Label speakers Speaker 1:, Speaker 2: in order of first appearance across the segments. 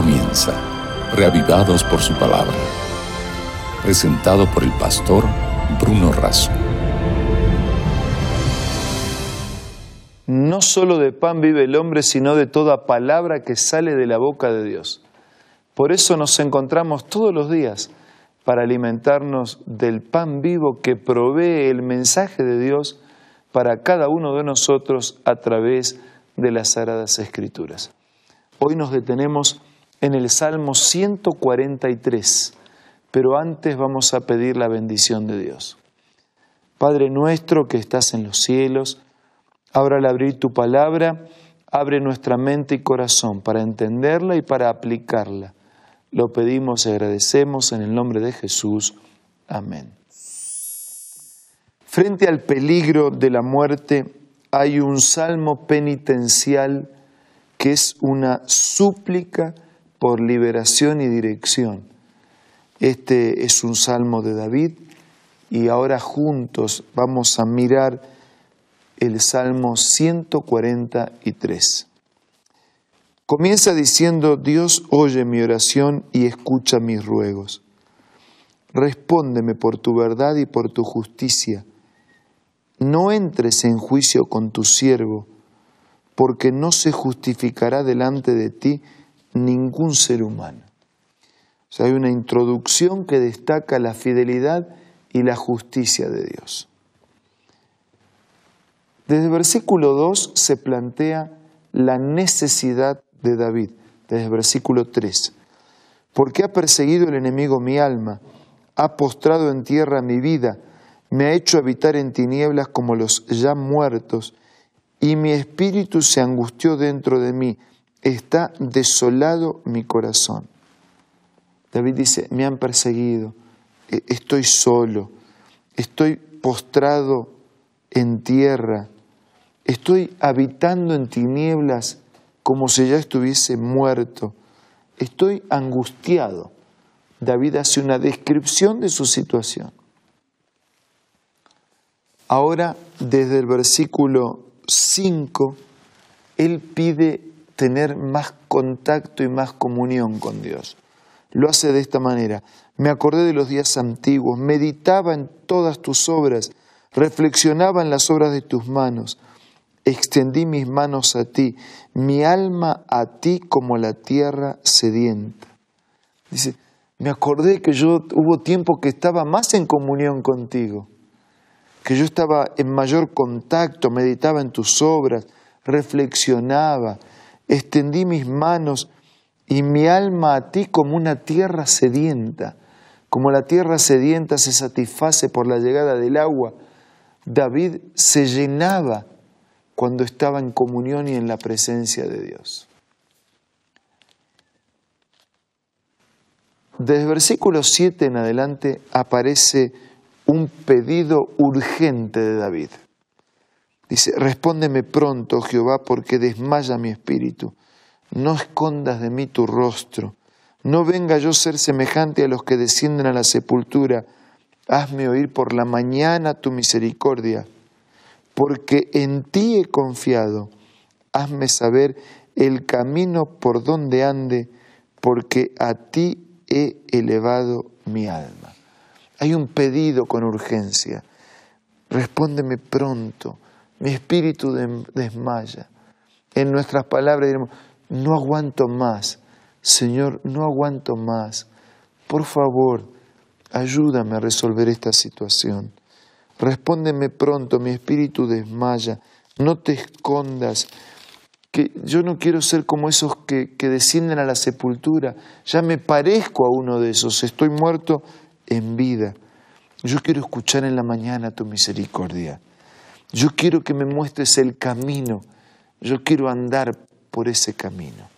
Speaker 1: comienza, reavivados por su palabra. Presentado por el pastor Bruno Razo.
Speaker 2: No solo de pan vive el hombre, sino de toda palabra que sale de la boca de Dios. Por eso nos encontramos todos los días para alimentarnos del pan vivo que provee el mensaje de Dios para cada uno de nosotros a través de las Sagradas Escrituras. Hoy nos detenemos en el Salmo 143, pero antes vamos a pedir la bendición de Dios. Padre nuestro que estás en los cielos, ahora al abrir tu palabra, abre nuestra mente y corazón para entenderla y para aplicarla. Lo pedimos y agradecemos en el nombre de Jesús. Amén. Frente al peligro de la muerte hay un salmo penitencial que es una súplica por liberación y dirección. Este es un salmo de David y ahora juntos vamos a mirar el Salmo 143. Comienza diciendo, Dios oye mi oración y escucha mis ruegos. Respóndeme por tu verdad y por tu justicia. No entres en juicio con tu siervo porque no se justificará delante de ti ningún ser humano. Hay una introducción que destaca la fidelidad y la justicia de Dios. Desde el versículo 2 se plantea la necesidad de David, desde el versículo 3. Porque ha perseguido el enemigo mi alma, ha postrado en tierra mi vida, me ha hecho habitar en tinieblas como los ya muertos, y mi espíritu se angustió dentro de mí, está desolado mi corazón. David dice, me han perseguido, e-, estoy solo, estoy postrado en tierra, estoy habitando en tinieblas como si ya estuviese muerto, estoy angustiado. David hace una descripción de su situación. Ahora, desde el versículo 5, él pide tener más contacto y más comunión con Dios. Lo hace de esta manera. Me acordé de los días antiguos, meditaba en todas tus obras, reflexionaba en las obras de tus manos, extendí mis manos a ti, mi alma a ti como la tierra sedienta. Dice, me acordé que yo hubo tiempo que estaba más en comunión contigo que yo estaba en mayor contacto, meditaba en tus obras, reflexionaba, extendí mis manos y mi alma a ti como una tierra sedienta, como la tierra sedienta se satisface por la llegada del agua. David se llenaba cuando estaba en comunión y en la presencia de Dios. Desde el versículo 7 en adelante aparece un pedido urgente de David. Dice, respóndeme pronto, Jehová, porque desmaya mi espíritu. No escondas de mí tu rostro. No venga yo ser semejante a los que descienden a la sepultura. Hazme oír por la mañana tu misericordia, porque en ti he confiado. Hazme saber el camino por donde ande, porque a ti he elevado mi alma. Hay un pedido con urgencia. Respóndeme pronto. Mi espíritu desmaya. En nuestras palabras diremos, no aguanto más. Señor, no aguanto más. Por favor, ayúdame a resolver esta situación. Respóndeme pronto, mi espíritu desmaya. No te escondas. Que yo no quiero ser como esos que, que descienden a la sepultura. Ya me parezco a uno de esos. Estoy muerto en vida. Yo quiero escuchar en la mañana tu misericordia. Yo quiero que me muestres el camino. Yo quiero andar por ese camino.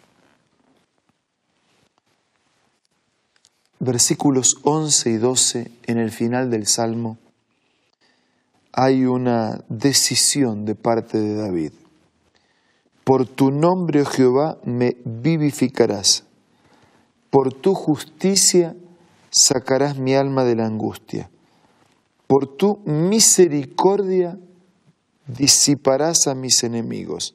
Speaker 2: Versículos 11 y 12 en el final del Salmo hay una decisión de parte de David. Por tu nombre, oh Jehová, me vivificarás. Por tu justicia sacarás mi alma de la angustia. Por tu misericordia disiparás a mis enemigos,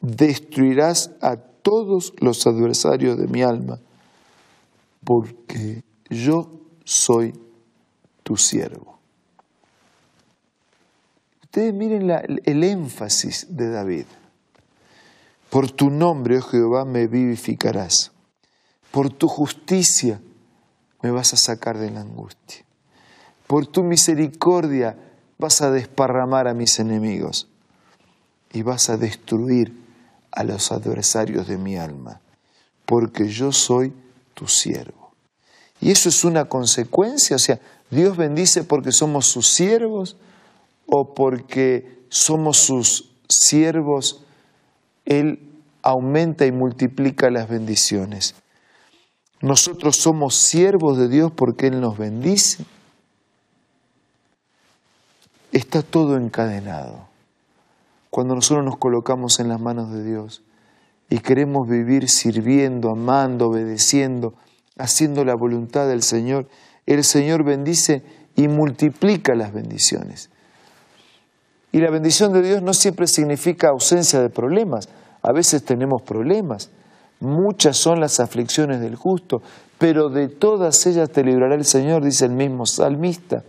Speaker 2: destruirás a todos los adversarios de mi alma, porque yo soy tu siervo. Ustedes miren el énfasis de David. Por tu nombre, oh Jehová, me vivificarás. Por tu justicia me vas a sacar de la angustia. Por tu misericordia vas a desparramar a mis enemigos y vas a destruir a los adversarios de mi alma, porque yo soy tu siervo. Y eso es una consecuencia, o sea, Dios bendice porque somos sus siervos o porque somos sus siervos, Él aumenta y multiplica las bendiciones. Nosotros somos siervos de Dios porque Él nos bendice. Está todo encadenado. Cuando nosotros nos colocamos en las manos de Dios y queremos vivir sirviendo, amando, obedeciendo, haciendo la voluntad del Señor, el Señor bendice y multiplica las bendiciones. Y la bendición de Dios no siempre significa ausencia de problemas. A veces tenemos problemas. Muchas son las aflicciones del justo, pero de todas ellas te librará el Señor, dice el mismo salmista.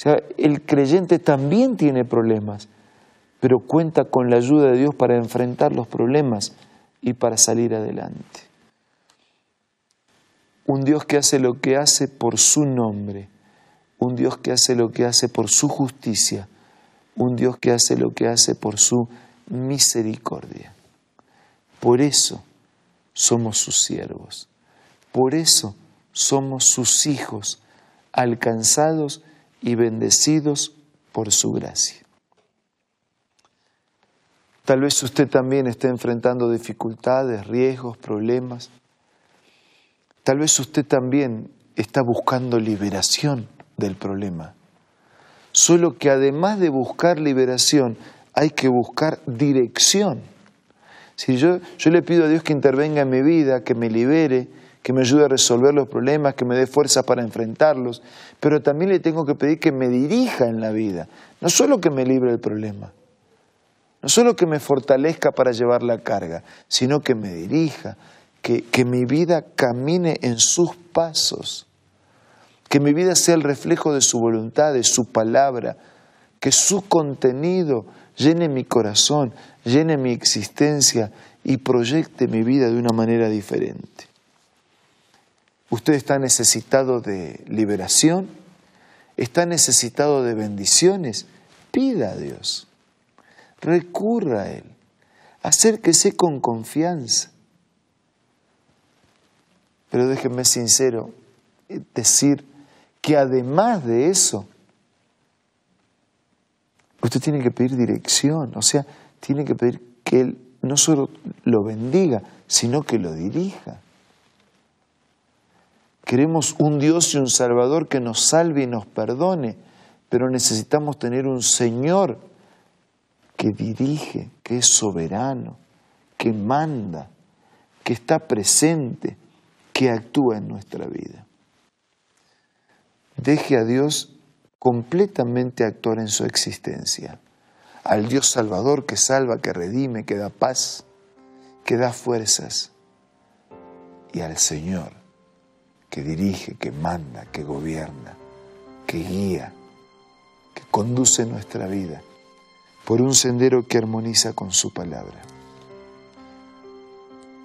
Speaker 2: O sea, el creyente también tiene problemas, pero cuenta con la ayuda de Dios para enfrentar los problemas y para salir adelante. Un Dios que hace lo que hace por su nombre, un Dios que hace lo que hace por su justicia, un Dios que hace lo que hace por su misericordia. Por eso somos sus siervos, por eso somos sus hijos, alcanzados y bendecidos por su gracia. Tal vez usted también esté enfrentando dificultades, riesgos, problemas. Tal vez usted también está buscando liberación del problema. Solo que además de buscar liberación, hay que buscar dirección. Si yo, yo le pido a Dios que intervenga en mi vida, que me libere, que me ayude a resolver los problemas, que me dé fuerza para enfrentarlos, pero también le tengo que pedir que me dirija en la vida, no solo que me libre del problema, no solo que me fortalezca para llevar la carga, sino que me dirija, que, que mi vida camine en sus pasos, que mi vida sea el reflejo de su voluntad, de su palabra, que su contenido llene mi corazón, llene mi existencia y proyecte mi vida de una manera diferente. Usted está necesitado de liberación, está necesitado de bendiciones, pida a Dios recurra a Él, acérquese con confianza. Pero déjenme sincero, decir que además de eso, usted tiene que pedir dirección, o sea, tiene que pedir que Él no solo lo bendiga, sino que lo dirija. Queremos un Dios y un Salvador que nos salve y nos perdone, pero necesitamos tener un Señor que dirige, que es soberano, que manda, que está presente, que actúa en nuestra vida. Deje a Dios completamente actuar en su existencia, al Dios Salvador que salva, que redime, que da paz, que da fuerzas, y al Señor que dirige, que manda, que gobierna, que guía, que conduce nuestra vida por un sendero que armoniza con su palabra.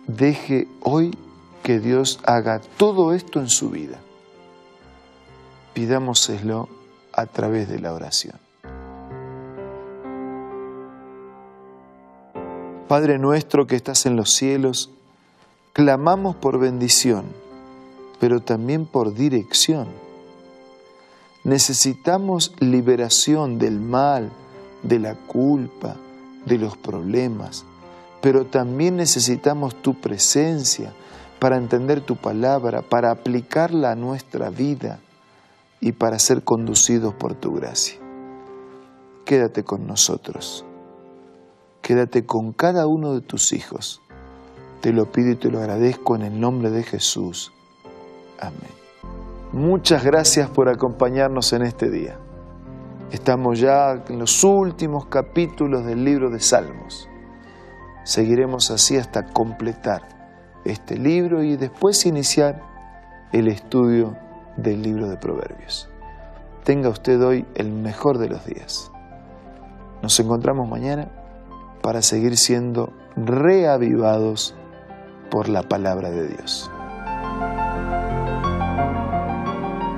Speaker 2: Deje hoy que Dios haga todo esto en su vida. Pidámoselo a través de la oración. Padre nuestro que estás en los cielos, clamamos por bendición, pero también por dirección. Necesitamos liberación del mal, de la culpa, de los problemas, pero también necesitamos tu presencia para entender tu palabra, para aplicarla a nuestra vida y para ser conducidos por tu gracia. Quédate con nosotros, quédate con cada uno de tus hijos. Te lo pido y te lo agradezco en el nombre de Jesús. Amén. Muchas gracias por acompañarnos en este día. Estamos ya en los últimos capítulos del libro de Salmos. Seguiremos así hasta completar este libro y después iniciar el estudio del libro de Proverbios. Tenga usted hoy el mejor de los días. Nos encontramos mañana para seguir siendo reavivados por la palabra de Dios.